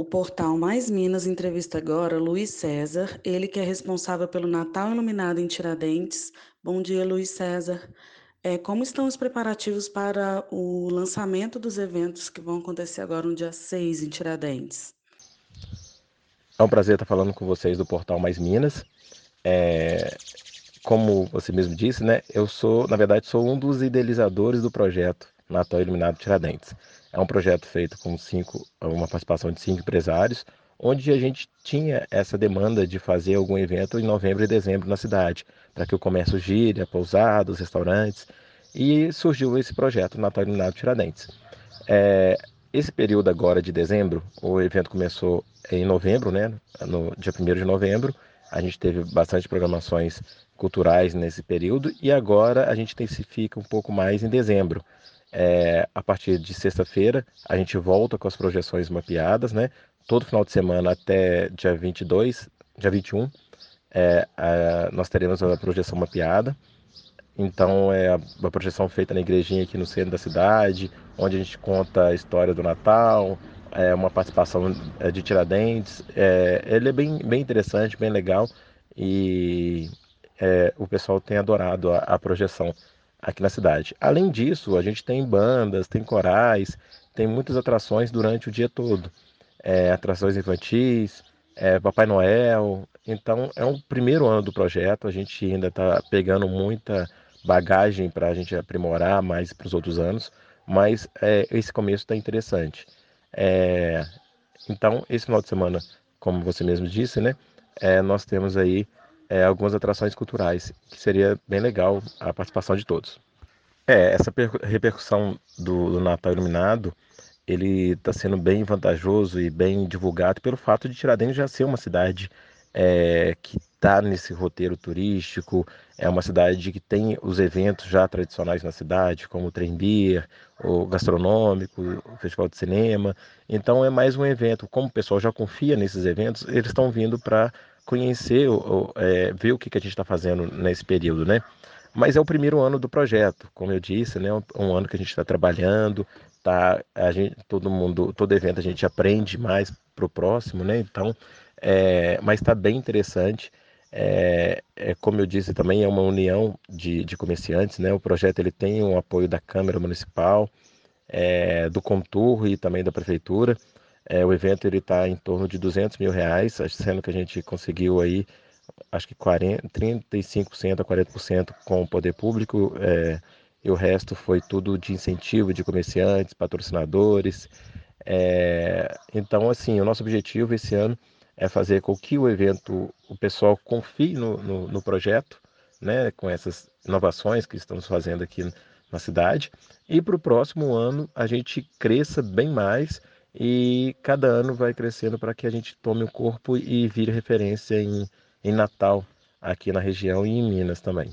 O portal Mais Minas entrevista agora Luiz César, ele que é responsável pelo Natal Iluminado em Tiradentes. Bom dia, Luiz César. É, como estão os preparativos para o lançamento dos eventos que vão acontecer agora no dia 6 em Tiradentes? É um prazer estar falando com vocês do portal Mais Minas. É, como você mesmo disse, né, eu sou, na verdade, sou um dos idealizadores do projeto Natal Iluminado Tiradentes. É um projeto feito com cinco, uma participação de cinco empresários, onde a gente tinha essa demanda de fazer algum evento em novembro e dezembro na cidade, para que o comércio gire, a pousada, os restaurantes, e surgiu esse projeto Natal Iluminado Tiradentes. É, esse período agora de dezembro, o evento começou em novembro, né, no dia 1 de novembro, a gente teve bastante programações culturais nesse período e agora a gente intensifica um pouco mais em dezembro. É, a partir de sexta-feira, a gente volta com as projeções mapeadas, né? Todo final de semana até dia 22, dia 21, é, a, nós teremos a projeção mapeada. Então, é uma projeção feita na igrejinha aqui no centro da cidade, onde a gente conta a história do Natal, é uma participação é, de Tiradentes. É, ele é bem, bem interessante, bem legal e é, o pessoal tem adorado a, a projeção aqui na cidade. Além disso, a gente tem bandas, tem corais, tem muitas atrações durante o dia todo. É, atrações infantis, é, Papai Noel. Então, é um primeiro ano do projeto, a gente ainda está pegando muita bagagem para a gente aprimorar mais para os outros anos, mas é, esse começo está interessante. É, então, esse final de semana, como você mesmo disse, né, é, nós temos aí é, algumas atrações culturais, que seria bem legal a participação de todos. É, essa repercussão do, do Natal Iluminado, ele está sendo bem vantajoso e bem divulgado pelo fato de Tiradentes já ser uma cidade é, que está nesse roteiro turístico, é uma cidade que tem os eventos já tradicionais na cidade, como o Trem Beer, o gastronômico, o Festival de Cinema. Então é mais um evento. Como o pessoal já confia nesses eventos, eles estão vindo para conhecer, ou, é, ver o que, que a gente está fazendo nesse período, né? Mas é o primeiro ano do projeto, como eu disse, né? Um ano que a gente está trabalhando, tá? A gente, todo mundo, todo evento a gente aprende mais para o próximo, né? Então, é, mas está bem interessante. É, é, como eu disse também é uma união de, de comerciantes, né? O projeto ele tem o apoio da Câmara Municipal, é, do Contur e também da Prefeitura. É, o evento ele está em torno de 200 mil reais, sendo que a gente conseguiu aí, acho que 40, 35% a 40% com o poder público, é, e o resto foi tudo de incentivo de comerciantes, patrocinadores. É, então, assim, o nosso objetivo esse ano é fazer com que o evento, o pessoal confie no, no, no projeto, né, com essas inovações que estamos fazendo aqui na cidade, e para o próximo ano a gente cresça bem mais e cada ano vai crescendo para que a gente tome o corpo e vire referência em, em Natal aqui na região e em Minas também.